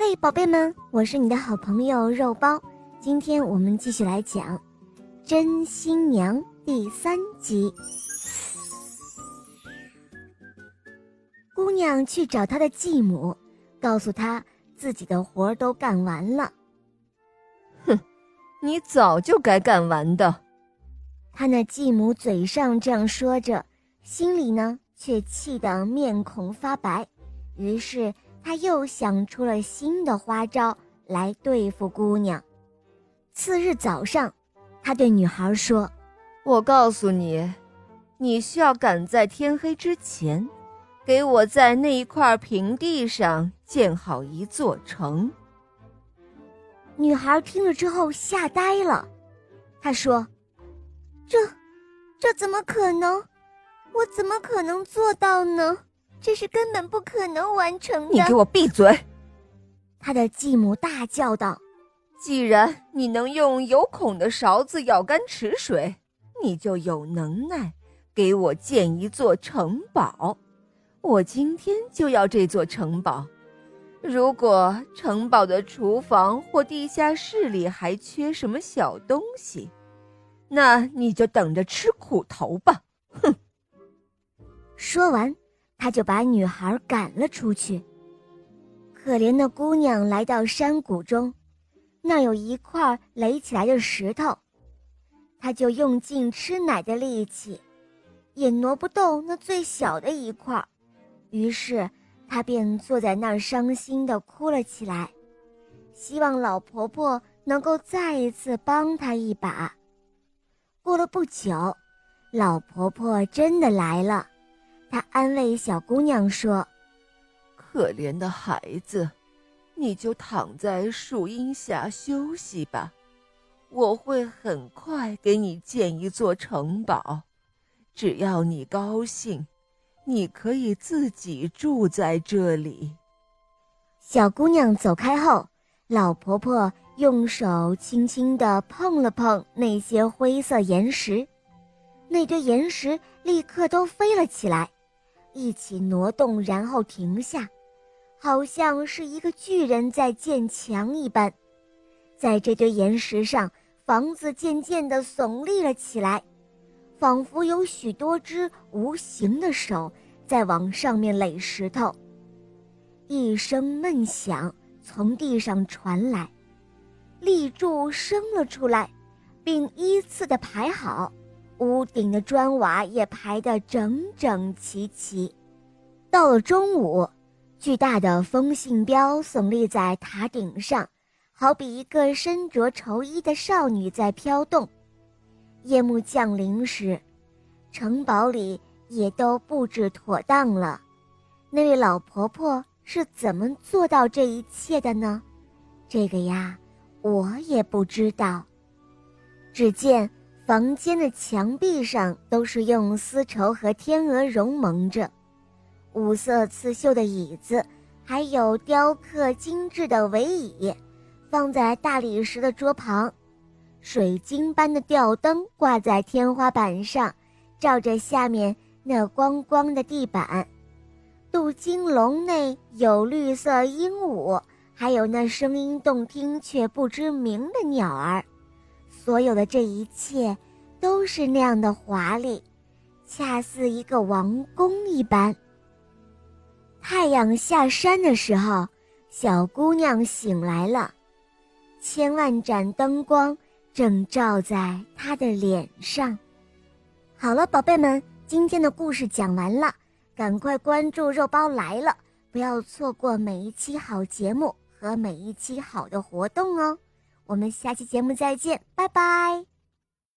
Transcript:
嘿，宝贝们，我是你的好朋友肉包。今天我们继续来讲《真新娘》第三集。姑娘去找她的继母，告诉她自己的活儿都干完了。哼，你早就该干完的。她那继母嘴上这样说着，心里呢却气得面孔发白。于是。他又想出了新的花招来对付姑娘。次日早上，他对女孩说：“我告诉你，你需要赶在天黑之前，给我在那一块平地上建好一座城。”女孩听了之后吓呆了，她说：“这，这怎么可能？我怎么可能做到呢？”这是根本不可能完成的！你给我闭嘴！他的继母大叫道：“既然你能用有孔的勺子舀干池水，你就有能耐给我建一座城堡。我今天就要这座城堡。如果城堡的厨房或地下室里还缺什么小东西，那你就等着吃苦头吧！”哼。说完。他就把女孩赶了出去。可怜的姑娘来到山谷中，那有一块垒起来的石头，她就用尽吃奶的力气，也挪不动那最小的一块。于是她便坐在那儿伤心地哭了起来，希望老婆婆能够再一次帮她一把。过了不久，老婆婆真的来了。他安慰小姑娘说：“可怜的孩子，你就躺在树荫下休息吧，我会很快给你建一座城堡。只要你高兴，你可以自己住在这里。”小姑娘走开后，老婆婆用手轻轻地碰了碰那些灰色岩石，那堆岩石立刻都飞了起来。一起挪动，然后停下，好像是一个巨人在建墙一般。在这堆岩石上，房子渐渐地耸立了起来，仿佛有许多只无形的手在往上面垒石头。一声闷响从地上传来，立柱升了出来，并依次地排好。屋顶的砖瓦也排得整整齐齐。到了中午，巨大的风信标耸立在塔顶上，好比一个身着绸衣的少女在飘动。夜幕降临时，城堡里也都布置妥当了。那位老婆婆是怎么做到这一切的呢？这个呀，我也不知道。只见。房间的墙壁上都是用丝绸和天鹅绒蒙着，五色刺绣的椅子，还有雕刻精致的围椅，放在大理石的桌旁，水晶般的吊灯挂在天花板上，照着下面那光光的地板。镀金笼内有绿色鹦鹉，还有那声音动听却不知名的鸟儿。所有的这一切，都是那样的华丽，恰似一个王宫一般。太阳下山的时候，小姑娘醒来了，千万盏灯光正照在她的脸上。好了，宝贝们，今天的故事讲完了，赶快关注“肉包来了”，不要错过每一期好节目和每一期好的活动哦。我们下期节目再见，拜拜。